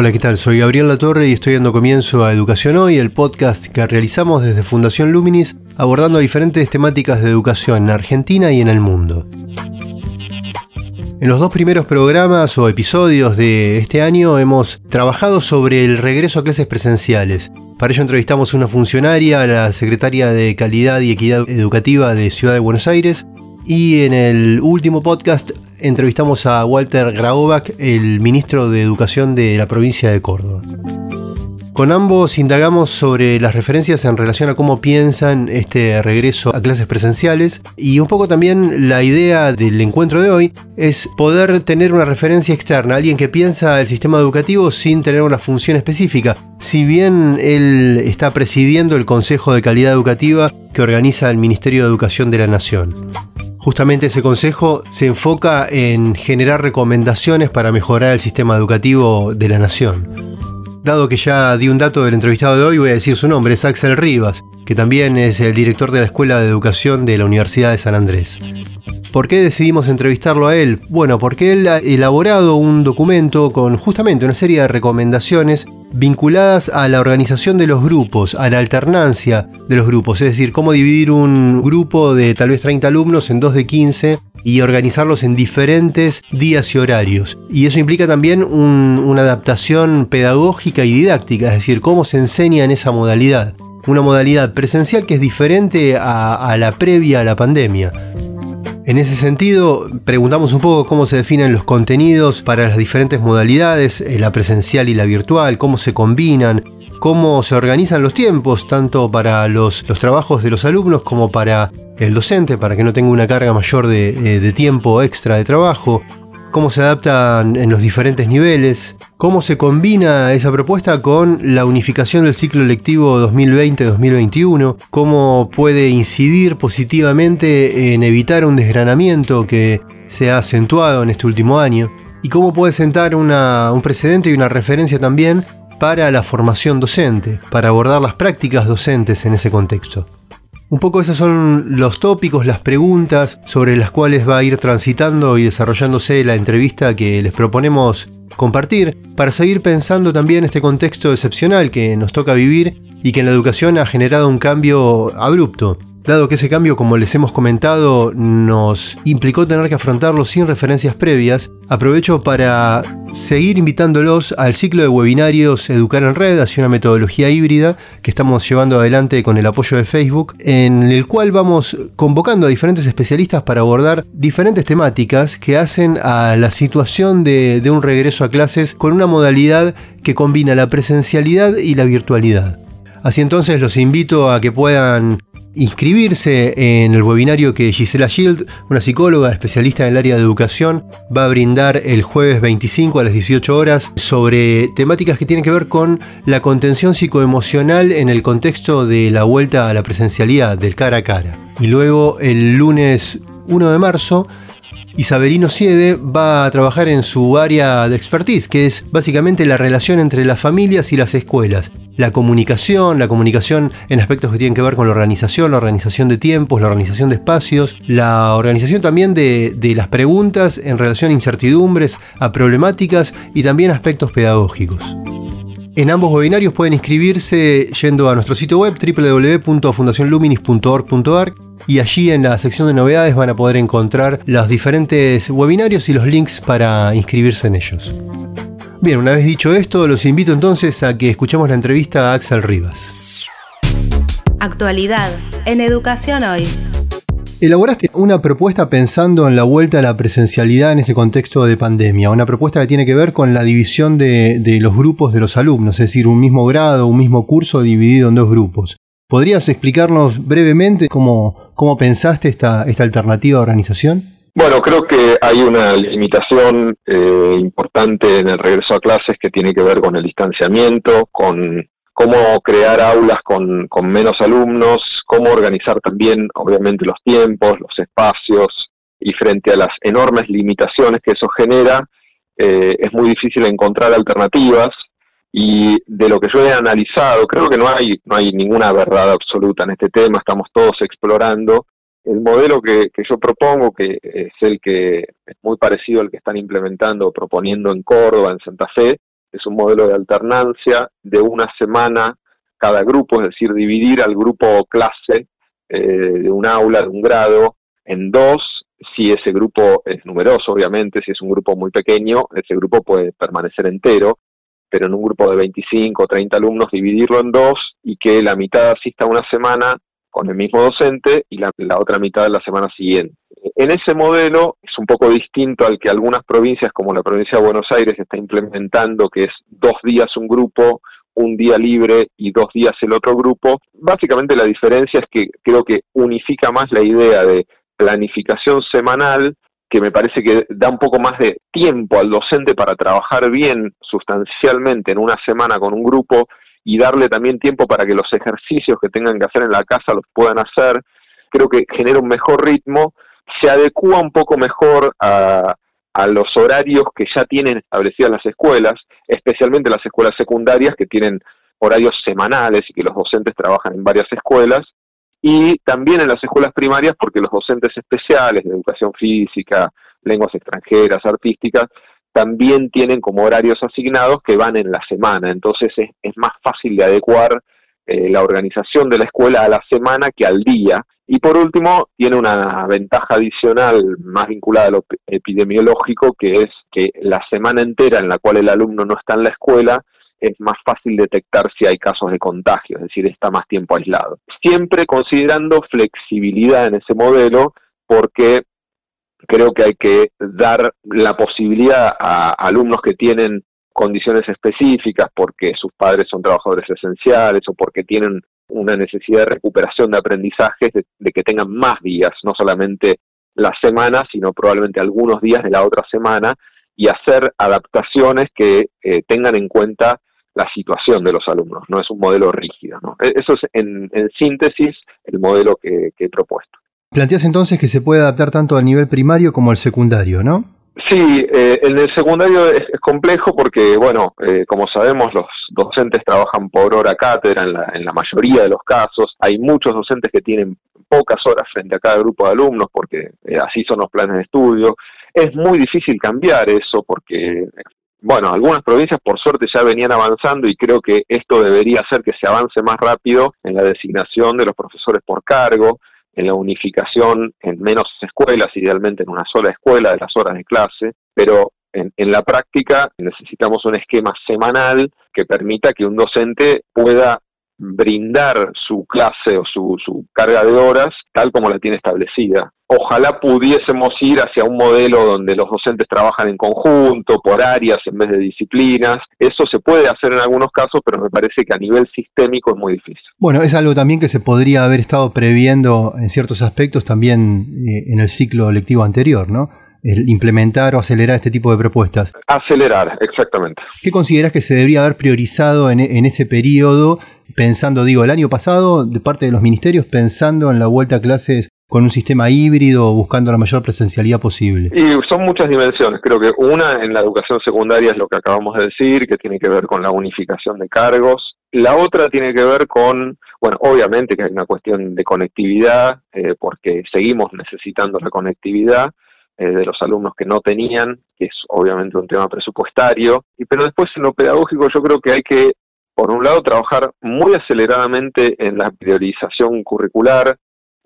Hola, ¿qué tal? Soy Gabriel Latorre y estoy dando comienzo a Educación Hoy, el podcast que realizamos desde Fundación Luminis abordando diferentes temáticas de educación en Argentina y en el mundo. En los dos primeros programas o episodios de este año hemos trabajado sobre el regreso a clases presenciales. Para ello entrevistamos a una funcionaria, la secretaria de Calidad y Equidad Educativa de Ciudad de Buenos Aires, y en el último podcast entrevistamos a Walter Graubach, el ministro de Educación de la provincia de Córdoba. Con ambos indagamos sobre las referencias en relación a cómo piensan este regreso a clases presenciales y un poco también la idea del encuentro de hoy es poder tener una referencia externa, alguien que piensa el sistema educativo sin tener una función específica. Si bien él está presidiendo el Consejo de Calidad Educativa que organiza el Ministerio de Educación de la Nación. Justamente ese consejo se enfoca en generar recomendaciones para mejorar el sistema educativo de la nación. Dado que ya di un dato del entrevistado de hoy, voy a decir su nombre, es Axel Rivas, que también es el director de la Escuela de Educación de la Universidad de San Andrés. ¿Por qué decidimos entrevistarlo a él? Bueno, porque él ha elaborado un documento con justamente una serie de recomendaciones vinculadas a la organización de los grupos, a la alternancia de los grupos, es decir, cómo dividir un grupo de tal vez 30 alumnos en dos de 15 y organizarlos en diferentes días y horarios. Y eso implica también una adaptación pedagógica y didáctica, es decir, cómo se enseña en esa modalidad. Una modalidad presencial que es diferente a, a la previa a la pandemia. En ese sentido, preguntamos un poco cómo se definen los contenidos para las diferentes modalidades, eh, la presencial y la virtual, cómo se combinan, cómo se organizan los tiempos, tanto para los, trabajos de los alumnos como para el docente, para que no tenga una carga mayor de, eh, de tiempo extra de trabajo, cómo se adaptan en los diferentes niveles, cómo se combina esa propuesta con la unificación del ciclo lectivo 2020-2021, cómo puede incidir positivamente en evitar un desgranamiento que se ha acentuado en este último año, y cómo puede sentar un precedente y una referencia también para la formación docente, para abordar las prácticas docentes en ese contexto. Un poco esos son los tópicos, las preguntas sobre las cuales va a ir transitando y desarrollándose la entrevista que les proponemos compartir para seguir pensando también este contexto excepcional que nos toca vivir y que en la educación ha generado un cambio abrupto. Dado que ese cambio, como les hemos comentado, nos implicó tener que afrontarlo sin referencias previas, aprovecho para seguir invitándolos al ciclo de webinarios Educar en Red hacia una metodología híbrida que estamos llevando adelante con el apoyo de Facebook, en el cual vamos convocando a diferentes especialistas para abordar diferentes temáticas que hacen a la situación de, de un regreso a clases con una modalidad que combina la presencialidad y la virtualidad. Así entonces los invito a que puedan inscribirse en el webinario que Gisela Shield, una psicóloga especialista en el área de educación, va a brindar el jueves 25 a las 18 horas sobre temáticas que tienen que ver con la contención psicoemocional en el contexto de la vuelta a la presencialidad, del cara a cara. Y luego el lunes 1 de marzo Isabelino Siede va a trabajar en su área de expertise, que es básicamente la relación entre las familias y las escuelas. La comunicación, la comunicación en aspectos que tienen que ver con la organización, la organización de tiempos, la organización de espacios, la organización también de, de las preguntas en relación a incertidumbres, a problemáticas y también aspectos pedagógicos. En ambos webinarios pueden inscribirse yendo a nuestro sitio web www.fundacionluminis.org.ar y allí en la sección de novedades van a poder encontrar los diferentes webinarios y los links para inscribirse en ellos. Bien, una vez dicho esto, los invito entonces a que escuchemos la entrevista a Axel Rivas. Actualidad en Educación Hoy. Elaboraste una propuesta pensando en la vuelta a la presencialidad en este contexto de pandemia, una propuesta que tiene que ver con la división de, los grupos de los alumnos, es decir, un mismo grado, un mismo curso dividido en dos grupos. ¿Podrías explicarnos brevemente cómo, cómo pensaste esta, esta alternativa de organización? Bueno, creo que hay una limitación eh, importante en el regreso a clases que tiene que ver con el distanciamiento, con cómo crear aulas con, menos alumnos, cómo organizar también, obviamente, los tiempos, los espacios, y frente a las enormes limitaciones que eso genera, eh, es muy difícil encontrar alternativas y de lo que yo he analizado, creo que no hay, no hay ninguna verdad absoluta en este tema, estamos todos explorando. El modelo que, que yo propongo, que es el que es muy parecido al que están implementando o proponiendo en Córdoba, en Santa Fe, es un modelo de alternancia de una semana cada grupo, es decir, dividir al grupo clase eh, de un aula, de un grado, en dos, si ese grupo es numeroso, obviamente, si es un grupo muy pequeño, ese grupo puede permanecer entero, pero en un grupo de 25 o 30 alumnos dividirlo en dos y que la mitad asista una semana con el mismo docente y la, otra mitad la semana siguiente. En ese modelo es un poco distinto al que algunas provincias, como la provincia de Buenos Aires, está implementando, que es dos días un grupo, un día libre y dos días el otro grupo. Básicamente la diferencia es que creo que unifica más la idea de planificación semanal que me parece que da un poco más de tiempo al docente para trabajar bien sustancialmente en una semana con un grupo y darle también tiempo para que los ejercicios que tengan que hacer en la casa los puedan hacer. Creo que genera un mejor ritmo, se adecua un poco mejor a, a los horarios que ya tienen establecidas las escuelas, especialmente las escuelas secundarias que tienen horarios semanales y que los docentes trabajan en varias escuelas, y también en las escuelas primarias porque los docentes especiales de educación física, lenguas extranjeras, artísticas, también tienen como horarios asignados que van en la semana, entonces es, más fácil de adecuar eh, la organización de la escuela a la semana que al día. Y por último, tiene una ventaja adicional más vinculada a lo epidemiológico, que es que la semana entera en la cual el alumno no está en la escuela, es más fácil detectar si hay casos de contagio, es decir, está más tiempo aislado. Siempre considerando flexibilidad en ese modelo, porque creo que hay que dar la posibilidad a alumnos que tienen condiciones específicas, porque sus padres son trabajadores esenciales o porque tienen una necesidad de recuperación de aprendizajes, de, que tengan más días, no solamente la semana, sino probablemente algunos días de la otra semana, y hacer adaptaciones que eh, tengan en cuenta la situación de los alumnos, no es un modelo rígido. E, eso es, en, síntesis, el modelo que, he propuesto. Planteas entonces que se puede adaptar tanto al nivel primario como al secundario, ¿no? Sí, eh, en el secundario es, complejo porque, bueno, eh, como sabemos, los docentes trabajan por hora cátedra en la, en la mayoría de los casos. Hay muchos docentes que tienen pocas horas frente a cada grupo de alumnos porque eh, así son los planes de estudio. Es muy difícil cambiar eso porque bueno, algunas provincias por suerte ya venían avanzando y creo que esto debería hacer que se avance más rápido en la designación de los profesores por cargo, en la unificación en menos escuelas, idealmente en una sola escuela de las horas de clase, pero en, en, la práctica necesitamos un esquema semanal que permita que un docente pueda brindar su clase o su, su, carga de horas tal como la tiene establecida. Ojalá pudiésemos ir hacia un modelo donde los docentes trabajan en conjunto, por áreas en vez de disciplinas. Eso se puede hacer en algunos casos, pero me parece que a nivel sistémico es muy difícil. Bueno, es algo también que se podría haber estado previendo en ciertos aspectos también eh, en el ciclo lectivo anterior, ¿no? el implementar o acelerar este tipo de propuestas. Acelerar, exactamente. ¿Qué consideras que se debería haber priorizado en, ese periodo, pensando, digo, el año pasado, de parte de los ministerios, pensando en la vuelta a clases con un sistema híbrido, buscando la mayor presencialidad posible? Y son muchas dimensiones. Creo que una en la educación secundaria es lo que acabamos de decir, que tiene que ver con la unificación de cargos. La otra tiene que ver con, bueno, obviamente que hay una cuestión de conectividad, eh, porque seguimos necesitando la conectividad, eh, de los alumnos que no tenían, que es obviamente un tema presupuestario. Y, pero después en lo pedagógico yo creo que hay que, por un lado, trabajar muy aceleradamente en la priorización curricular,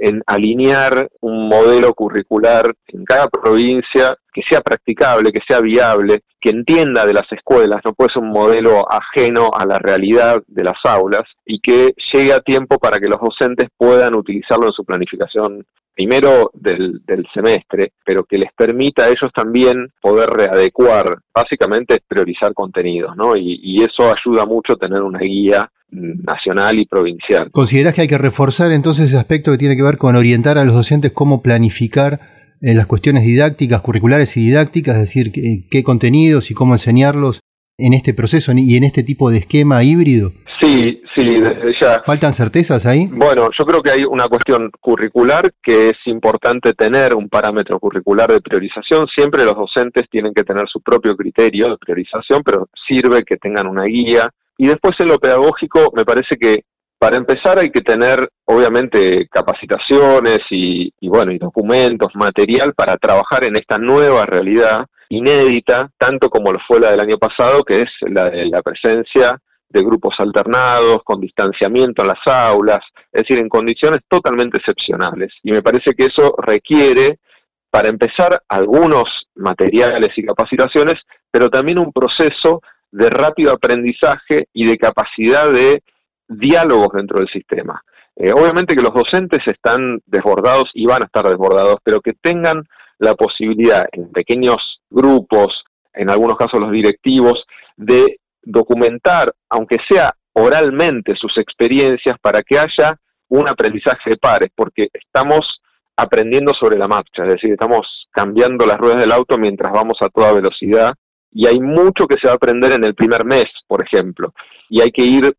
en alinear un modelo curricular en cada provincia que sea practicable, que sea viable, que entienda de las escuelas, no puede ser un modelo ajeno a la realidad de las aulas y que llegue a tiempo para que los docentes puedan utilizarlo en su planificación primero del, semestre, pero que les permita a ellos también poder readecuar, básicamente priorizar contenidos, ¿no? Y, y eso ayuda mucho tener una guía nacional y provincial. ¿Consideras que hay que reforzar entonces ese aspecto que tiene que ver con orientar a los docentes cómo planificar eh, las cuestiones didácticas, curriculares y didácticas, es decir, qué, qué contenidos y cómo enseñarlos en este proceso y en este tipo de esquema híbrido? Sí, sí, ya. ¿Faltan certezas ahí? Bueno, yo creo que hay una cuestión curricular que es importante tener un parámetro curricular de priorización. Siempre los docentes tienen que tener su propio criterio de priorización, pero sirve que tengan una guía. Y después en lo pedagógico, me parece que para empezar hay que tener, obviamente, capacitaciones y, y, bueno, y documentos, material para trabajar en esta nueva realidad inédita, tanto como lo fue la del año pasado, que es la de la presencia de grupos alternados, con distanciamiento en las aulas, es decir, en condiciones totalmente excepcionales. Y me parece que eso requiere, para empezar, algunos materiales y capacitaciones, pero también un proceso de rápido aprendizaje y de capacidad de diálogos dentro del sistema. Eh, obviamente que los docentes están desbordados y van a estar desbordados, pero que tengan la posibilidad en pequeños grupos, en algunos casos los directivos, de documentar, aunque sea oralmente, sus experiencias para que haya un aprendizaje de pares, porque estamos aprendiendo sobre la marcha, es decir, estamos cambiando las ruedas del auto mientras vamos a toda velocidad y hay mucho que se va a aprender en el primer mes, por ejemplo, y hay que ir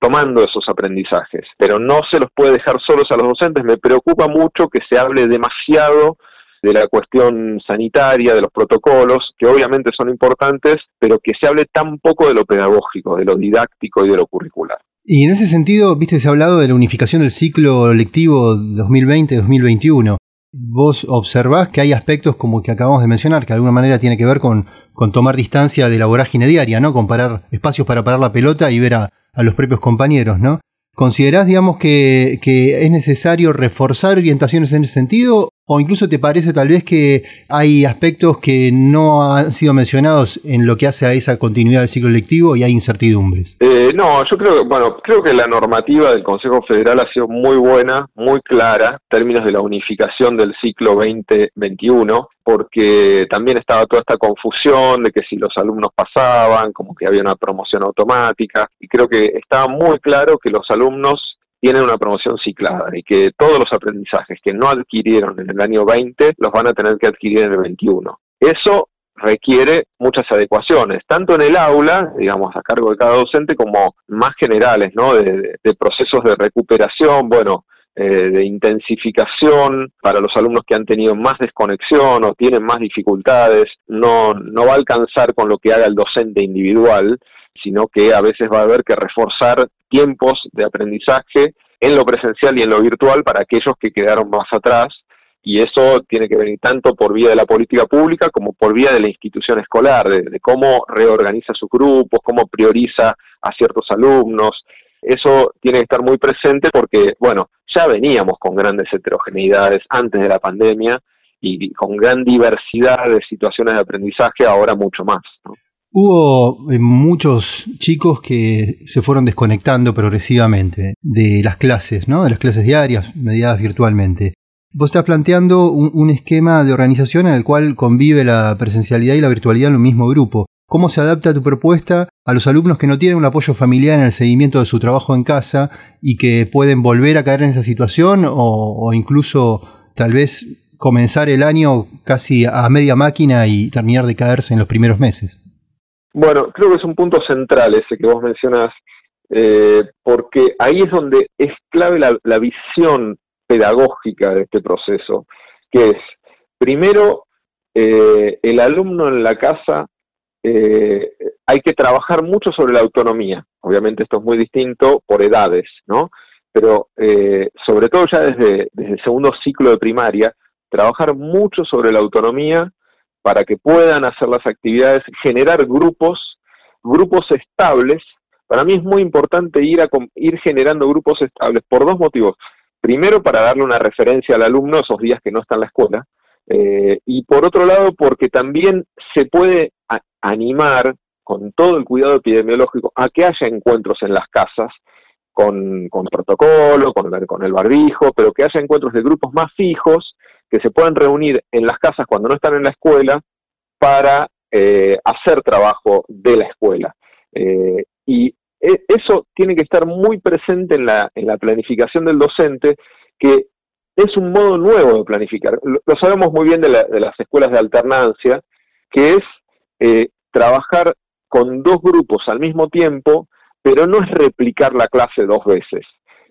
tomando esos aprendizajes, pero no se los puede dejar solos a los docentes. Me preocupa mucho que se hable demasiado de la cuestión sanitaria, de los protocolos, que obviamente son importantes, pero que se hable tan poco de lo pedagógico, de lo didáctico y de lo curricular. Y en ese sentido, viste, se ha hablado de la unificación del ciclo lectivo 2020-2021. Vos observás que hay aspectos como que acabamos de mencionar, que de alguna manera tiene que ver con, tomar distancia de la vorágine diaria, ¿no? Comparar espacios para parar la pelota y ver a, los propios compañeros, ¿no? ¿Considerás, digamos, que, es necesario reforzar orientaciones en ese sentido o incluso te parece tal vez que hay aspectos que no han sido mencionados en lo que hace a esa continuidad del ciclo lectivo y hay incertidumbres. Eh, no, yo creo, bueno, creo que la normativa del Consejo Federal ha sido muy buena, muy clara, en términos de la unificación del ciclo 2021, porque también estaba toda esta confusión de que si los alumnos pasaban, como que había una promoción automática, y creo que estaba muy claro que los alumnos tienen una promoción ciclada y que todos los aprendizajes que no adquirieron en el año 20 los van a tener que adquirir en el 21. Eso requiere muchas adecuaciones, tanto en el aula, digamos, a cargo de cada docente, como más generales, ¿no? De, procesos de recuperación, bueno, eh, de intensificación para los alumnos que han tenido más desconexión o tienen más dificultades, no, no va a alcanzar con lo que haga el docente individual, sino que a veces va a haber que reforzar tiempos de aprendizaje en lo presencial y en lo virtual para aquellos que quedaron más atrás y eso tiene que venir tanto por vía de la política pública como por vía de la institución escolar, de, cómo reorganiza sus grupos, cómo prioriza a ciertos alumnos. Eso tiene que estar muy presente porque, bueno, ya veníamos con grandes heterogeneidades antes de la pandemia y con gran diversidad de situaciones de aprendizaje, ahora mucho más. Hubo eh, muchos chicos que se fueron desconectando progresivamente de las clases, ¿no? De las clases diarias, mediadas virtualmente. Vos estás planteando un, esquema de organización en el cual convive la presencialidad y la virtualidad en un mismo grupo. ¿Cómo se adapta tu propuesta a los alumnos que no tienen un apoyo familiar en el seguimiento de su trabajo en casa y que pueden volver a caer en esa situación o, o incluso tal vez comenzar el año casi a media máquina y terminar de caerse en los primeros meses? Bueno, creo que es un punto central ese que vos mencionás, eh, porque ahí es donde es clave la, visión pedagógica de este proceso, que es, primero, eh, el alumno en la casa, eh, hay que trabajar mucho sobre la autonomía. Obviamente esto es muy distinto por edades, ¿no? Pero sobre todo ya desde, desde el segundo ciclo de primaria, trabajar mucho sobre la autonomía para que puedan hacer las actividades, generar grupos, grupos estables. Para mí es muy importante ir, a, ir generando grupos estables por dos motivos. Primero, para darle una referencia al alumno esos días que no está en la escuela. Eh, y por otro lado, porque también se puede animar con todo el cuidado epidemiológico a que haya encuentros en las casas con, con protocolo, con, con el barbijo, pero que haya encuentros de grupos más fijos que se puedan reunir en las casas cuando no están en la escuela para eh, hacer trabajo de la escuela. Eh, y e, eso tiene que estar muy presente en la, en la planificación del docente, que es un modo nuevo de planificar. Lo, sabemos muy bien de, las escuelas de alternancia, que es eh, trabajar con dos grupos al mismo tiempo, pero no es replicar la clase dos veces.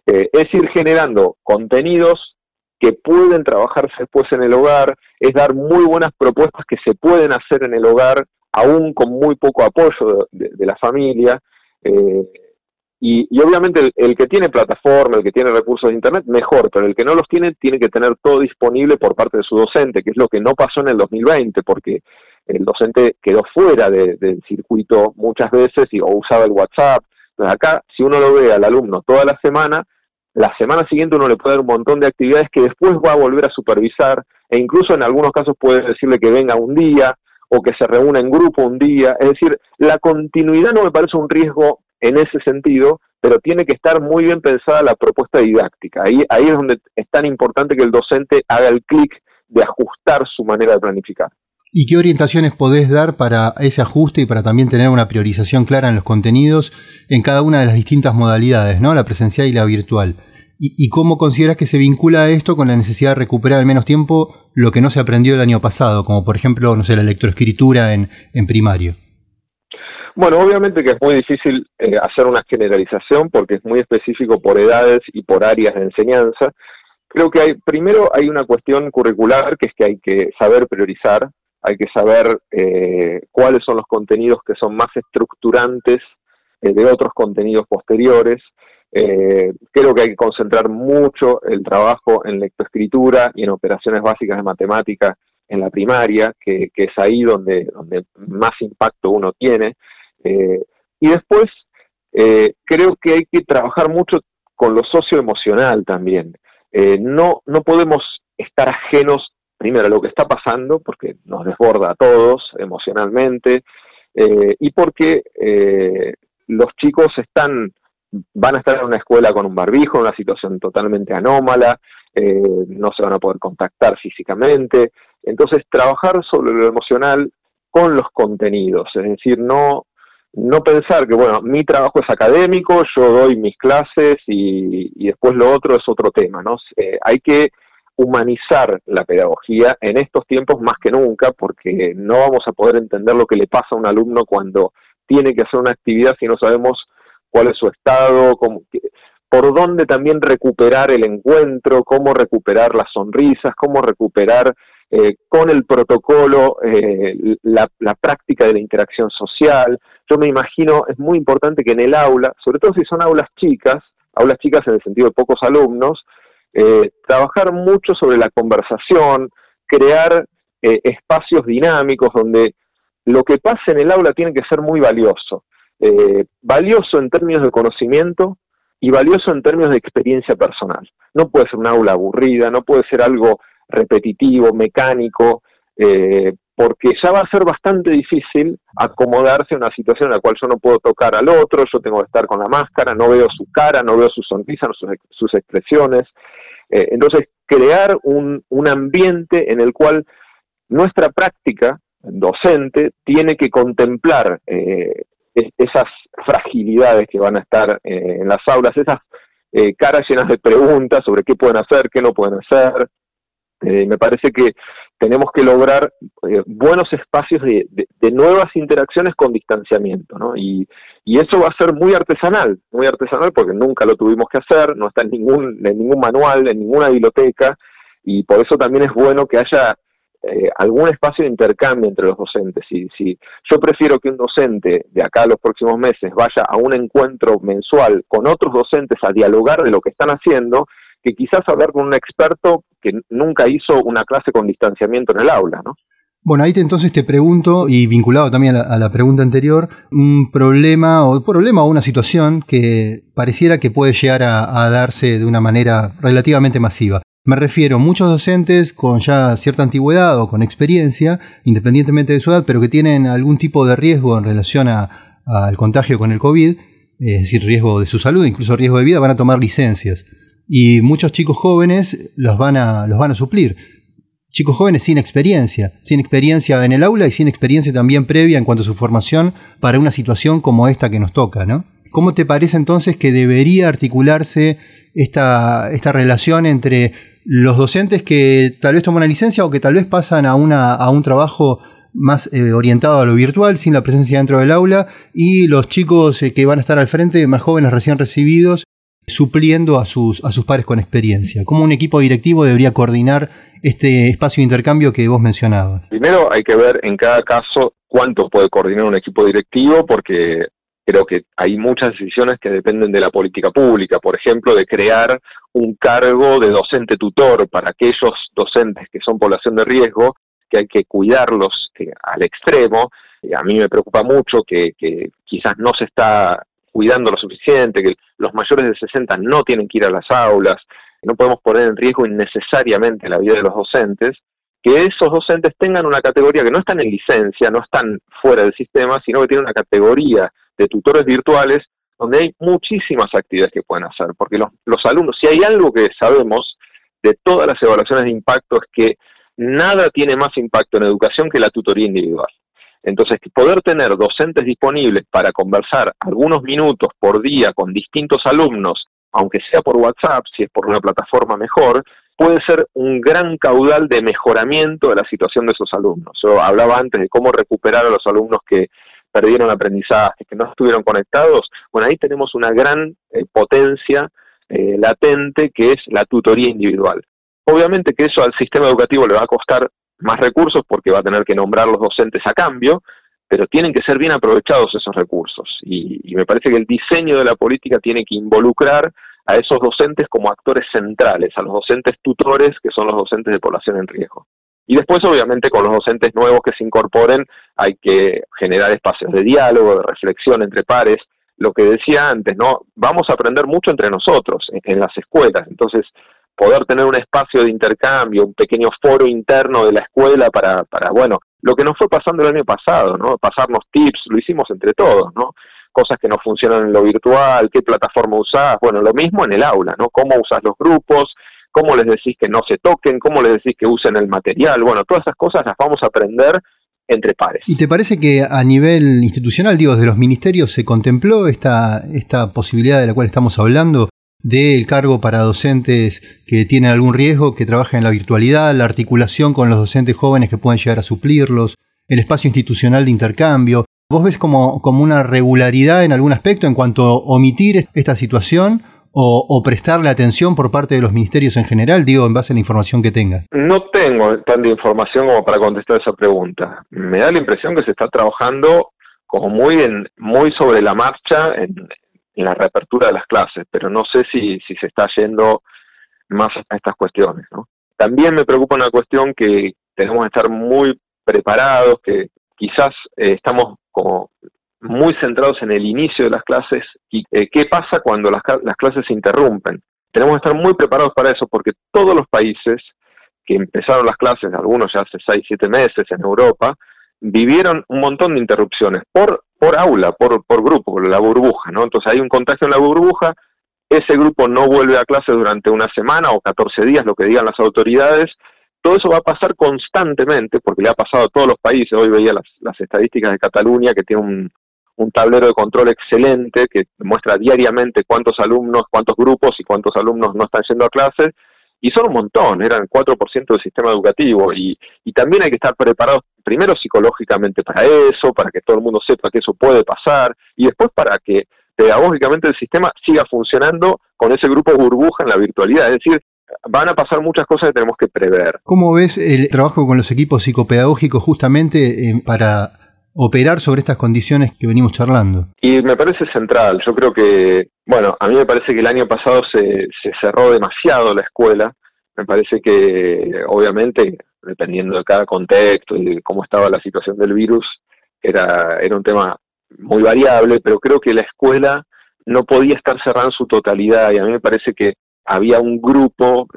Es ir generando contenidos que pueden trabajarse después en el hogar, es dar muy buenas propuestas que se pueden hacer en el hogar, aún con muy poco apoyo de, la familia. Eh, y, obviamente el, que tiene plataforma, el que tiene recursos de Internet, mejor, pero el que no los tiene tiene que tener todo disponible por parte de su docente, que es lo que no pasó en el 2020, porque el docente quedó fuera del circuito muchas veces y, o usaba el WhatsApp. Acá, si uno lo ve al alumno toda la semana, la semana siguiente uno le puede dar un montón de actividades que después va a volver a supervisar e incluso en algunos casos puede decirle que venga un día o que se reúna en grupo un día. Es decir, la continuidad no me parece un riesgo en ese sentido, pero tiene que estar muy bien pensada la propuesta didáctica. Ahí, ahí es donde es tan importante que el docente haga el clic de ajustar su manera de planificar. ¿Y qué orientaciones podés dar para ese ajuste y para también tener una priorización clara en los contenidos en cada una de las distintas modalidades, ¿no? la presencial y la virtual? ¿Y, cómo consideras que se vincula esto con la necesidad de recuperar al menos tiempo lo que no se aprendió el año pasado, como por ejemplo, no sé, la lectoescritura en, en primario? Bueno, obviamente que es muy difícil eh, hacer una generalización porque es muy específico por edades y por áreas de enseñanza. Creo que hay, primero hay una cuestión curricular que es que hay que saber priorizar, hay que saber eh, cuáles son los contenidos que son más estructurantes eh, de otros contenidos posteriores. creo que hay que concentrar mucho el trabajo en lectoescritura y en operaciones básicas de matemática en la primaria, que, que es ahí donde, donde más impacto uno tiene. Eh, y después, eh, creo que hay que trabajar mucho con lo socioemocional también. Eh, no, no podemos estar ajenos, primero, lo que está pasando, porque nos desborda a todos emocionalmente, y porque los chicos están, van a estar en una escuela con un barbijo, en una situación totalmente anómala, no se van a poder contactar físicamente. Entonces, trabajar sobre lo emocional con los contenidos, es decir, no, no pensar que, bueno, mi trabajo es académico, yo doy mis clases y, después lo otro es otro tema, ¿no? Eh, hay que humanizar la pedagogía en estos tiempos más que nunca, porque no vamos a poder entender lo que le pasa a un alumno cuando tiene que hacer una actividad si no sabemos cuál es su estado, por dónde también recuperar el encuentro, cómo recuperar las sonrisas, cómo recuperar eh, con el protocolo eh, la, la, práctica de la interacción social. Yo me imagino, es muy importante que en el aula, sobre todo si son aulas chicas, aulas chicas en el sentido de pocos alumnos, eh, trabajar mucho sobre la conversación, crear espacios dinámicos donde lo que pase en el aula tiene que ser muy valioso. valioso en términos de conocimiento y valioso en términos de experiencia personal. No puede ser un aula aburrida, no puede ser algo repetitivo, mecánico, eh, porque ya va a ser bastante difícil acomodarse a una situación en la cual yo no puedo tocar al otro, yo tengo que estar con la máscara, no veo su cara, no veo su sonrisa, sus, sus expresiones. Eh, entonces, crear un, un ambiente en el cual nuestra práctica docente tiene que contemplar eh, esas fragilidades que van a estar en las aulas, esas caras llenas de preguntas sobre qué pueden hacer, qué no pueden hacer, eh, me parece que tenemos que lograr eh, buenos espacios de, nuevas interacciones con distanciamiento, ¿no? Y, eso va a ser muy artesanal, muy artesanal porque nunca lo tuvimos que hacer, no está en ningún, en ningún manual, en ninguna biblioteca, y por eso también es bueno que haya eh, algún espacio de intercambio entre los docentes. Y si yo prefiero que un docente de acá a los próximos meses vaya a un encuentro mensual con otros docentes a dialogar de lo que están haciendo, que quizás hablar con un experto que nunca hizo una clase con distanciamiento en el aula, ¿no? Bueno, ahí te, entonces te pregunto, y vinculado también a la, pregunta anterior, un problema o problema o una situación que pareciera que puede llegar a, darse de una manera relativamente masiva. Me refiero a muchos docentes con ya cierta antigüedad o con experiencia, independientemente de su edad, pero que tienen algún tipo de riesgo en relación al contagio con el COVID, es decir, riesgo de su salud, incluso riesgo de vida, van a tomar licencias y muchos chicos jóvenes los van a, los van a suplir. Chicos jóvenes sin experiencia, sin experiencia en el aula y sin experiencia también previa en cuanto a su formación para una situación como esta que nos toca, ¿no? ¿Cómo te parece entonces que debería articularse esta, esta relación entre los docentes que tal vez toman una licencia o que tal vez pasan a, una, a un trabajo más eh, orientado a lo virtual, sin la presencia dentro del aula, y los chicos eh, que van a estar al frente, más jóvenes recién recibidos, supliendo a sus, a sus pares con experiencia. ¿Cómo un equipo directivo debería coordinar este espacio de intercambio que vos mencionabas? Primero hay que ver en cada caso cuánto puede coordinar un equipo directivo, porque creo que hay muchas decisiones que dependen de la política pública, por ejemplo, de crear un cargo de docente tutor para aquellos docentes que son población de riesgo, que hay que cuidarlos eh, al extremo. a mí me preocupa mucho que quizás no se está cuidando lo suficiente, que los mayores de 60 no tienen que ir a las aulas, no podemos poner en riesgo innecesariamente la vida de los docentes, que esos docentes tengan una categoría que no están en licencia, no están fuera del sistema, sino que tienen una categoría de tutores virtuales donde hay muchísimas actividades que pueden hacer, porque los, los alumnos, si hay algo que sabemos de todas las evaluaciones de impacto es que nada tiene más impacto en educación que la tutoría individual. Entonces, poder tener docentes disponibles para conversar algunos minutos por día con distintos alumnos, aunque sea por WhatsApp, si es por una plataforma mejor, puede ser un gran caudal de mejoramiento de la situación de esos alumnos. Yo hablaba antes de cómo recuperar a los alumnos que perdieron aprendizaje, que no estuvieron conectados. Bueno, ahí tenemos una gran eh, potencia eh, latente que es la tutoría individual. Obviamente que eso al sistema educativo le va a costar más recursos porque va a tener que nombrar los docentes a cambio, pero tienen que ser bien aprovechados esos recursos. Y, me parece que el diseño de la política tiene que involucrar a esos docentes como actores centrales, a los docentes tutores, que son los docentes de población en riesgo. Y después, obviamente, con los docentes nuevos que se incorporen, hay que generar espacios de diálogo, de reflexión entre pares. Lo que decía antes, ¿no? Vamos a aprender mucho entre nosotros en las escuelas. Entonces, poder tener un espacio de intercambio, un pequeño foro interno de la escuela para, para, bueno, lo que nos fue pasando el año pasado, ¿no? Pasarnos tips, lo hicimos entre todos, ¿no? Cosas que no funcionan en lo virtual, qué plataforma usás, bueno, lo mismo en el aula, ¿no? Cómo usas los grupos, cómo les decís que no se toquen, cómo les decís que usen el material, bueno, todas esas cosas las vamos a aprender entre pares. ¿Y te parece que a nivel institucional, digo, de los ministerios se contempló esta, esta posibilidad de la cual estamos hablando del cargo para docentes que tienen algún riesgo, que trabajan en la virtualidad, la articulación con los docentes jóvenes que pueden llegar a suplirlos, el espacio institucional de intercambio. ¿Vos ves como, como una regularidad en algún aspecto en cuanto a omitir esta situación o, prestarle atención por parte de los ministerios en general, digo, en base a la información que tenga? No tengo tanta información como para contestar esa pregunta. Me da la impresión que se está trabajando como muy, en, muy sobre la marcha en, la reapertura de las clases, pero no sé si, si se está yendo más a estas cuestiones. ¿no? También me preocupa una cuestión que tenemos que estar muy preparados, que quizás eh, estamos como muy centrados en el inicio de las clases y eh, qué pasa cuando las, las clases se interrumpen. Tenemos que estar muy preparados para eso porque todos los países que empezaron las clases, algunos ya hace 6, 7 meses en Europa, vivieron un montón de interrupciones por por aula, por, por grupo, la burbuja, ¿no? Entonces hay un contagio en la burbuja, ese grupo no vuelve a clase durante una semana o 14 días, lo que digan las autoridades, todo eso va a pasar constantemente, porque le ha pasado a todos los países, hoy veía las, las estadísticas de Cataluña, que tiene un, un tablero de control excelente, que muestra diariamente cuántos alumnos, cuántos grupos y cuántos alumnos no están yendo a clase, y son un montón, eran 4% del sistema educativo, y, y también hay que estar preparados primero psicológicamente para eso, para que todo el mundo sepa que eso puede pasar, y después para que pedagógicamente el sistema siga funcionando con ese grupo burbuja en la virtualidad. Es decir, van a pasar muchas cosas que tenemos que prever. ¿Cómo ves el trabajo con los equipos psicopedagógicos justamente eh, para operar sobre estas condiciones que venimos charlando? Y me parece central. Yo creo que, bueno, a mí me parece que el año pasado se, se cerró demasiado la escuela. Me parece que, obviamente, dependiendo de cada contexto y de cómo estaba la situación del virus, era, era un tema muy variable, pero creo que la escuela no podía estar cerrada en su totalidad y a mí me parece que había un grupo,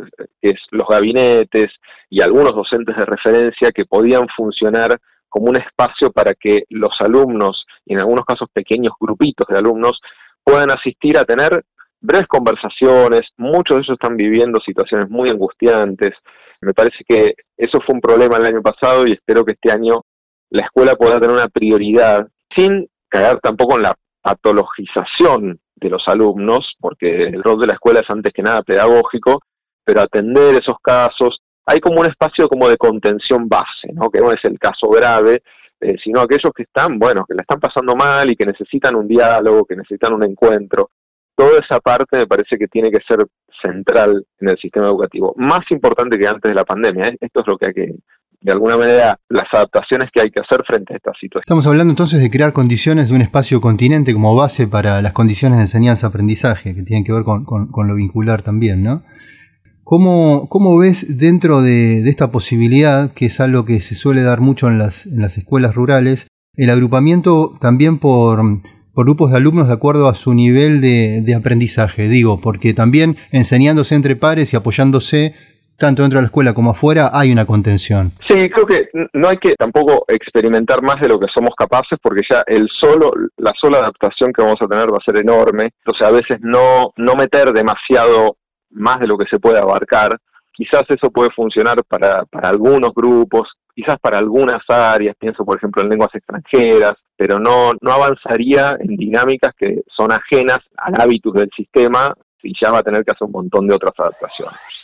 que es los gabinetes y algunos docentes de referencia que podían funcionar como un espacio para que los alumnos, y en algunos casos pequeños grupitos de alumnos, puedan asistir a tener breves conversaciones, muchos de ellos están viviendo situaciones muy angustiantes, me parece que eso fue un problema el año pasado y espero que este año la escuela pueda tener una prioridad sin caer tampoco en la patologización de los alumnos, porque el rol de la escuela es antes que nada pedagógico, pero atender esos casos, hay como un espacio como de contención base, ¿no? que no es el caso grave, eh, sino aquellos que están, bueno, que la están pasando mal y que necesitan un diálogo, que necesitan un encuentro. Toda esa parte me parece que tiene que ser central en el sistema educativo, más importante que antes de la pandemia. ¿eh? Esto es lo que hay que, de alguna manera, las adaptaciones que hay que hacer frente a esta situación. Estamos hablando entonces de crear condiciones de un espacio continente como base para las condiciones de enseñanza-aprendizaje, que tienen que ver con, con lo vincular también, ¿no? ¿Cómo, ¿Cómo, ves dentro de, esta posibilidad, que es algo que se suele dar mucho en las, en las escuelas rurales, el agrupamiento también por, por grupos de alumnos de acuerdo a su nivel de, aprendizaje? Digo, porque también enseñándose entre pares y apoyándose tanto dentro de la escuela como afuera hay una contención. Sí, creo que no hay que tampoco experimentar más de lo que somos capaces porque ya el solo la sola adaptación que vamos a tener va a ser enorme. Entonces a veces no no meter demasiado más de lo que se puede abarcar. Quizás eso puede funcionar para, para algunos grupos, quizás para algunas áreas, pienso por ejemplo en lenguas extranjeras, pero no, no avanzaría en dinámicas que son ajenas al hábitus del sistema y ya va a tener que hacer un montón de otras adaptaciones.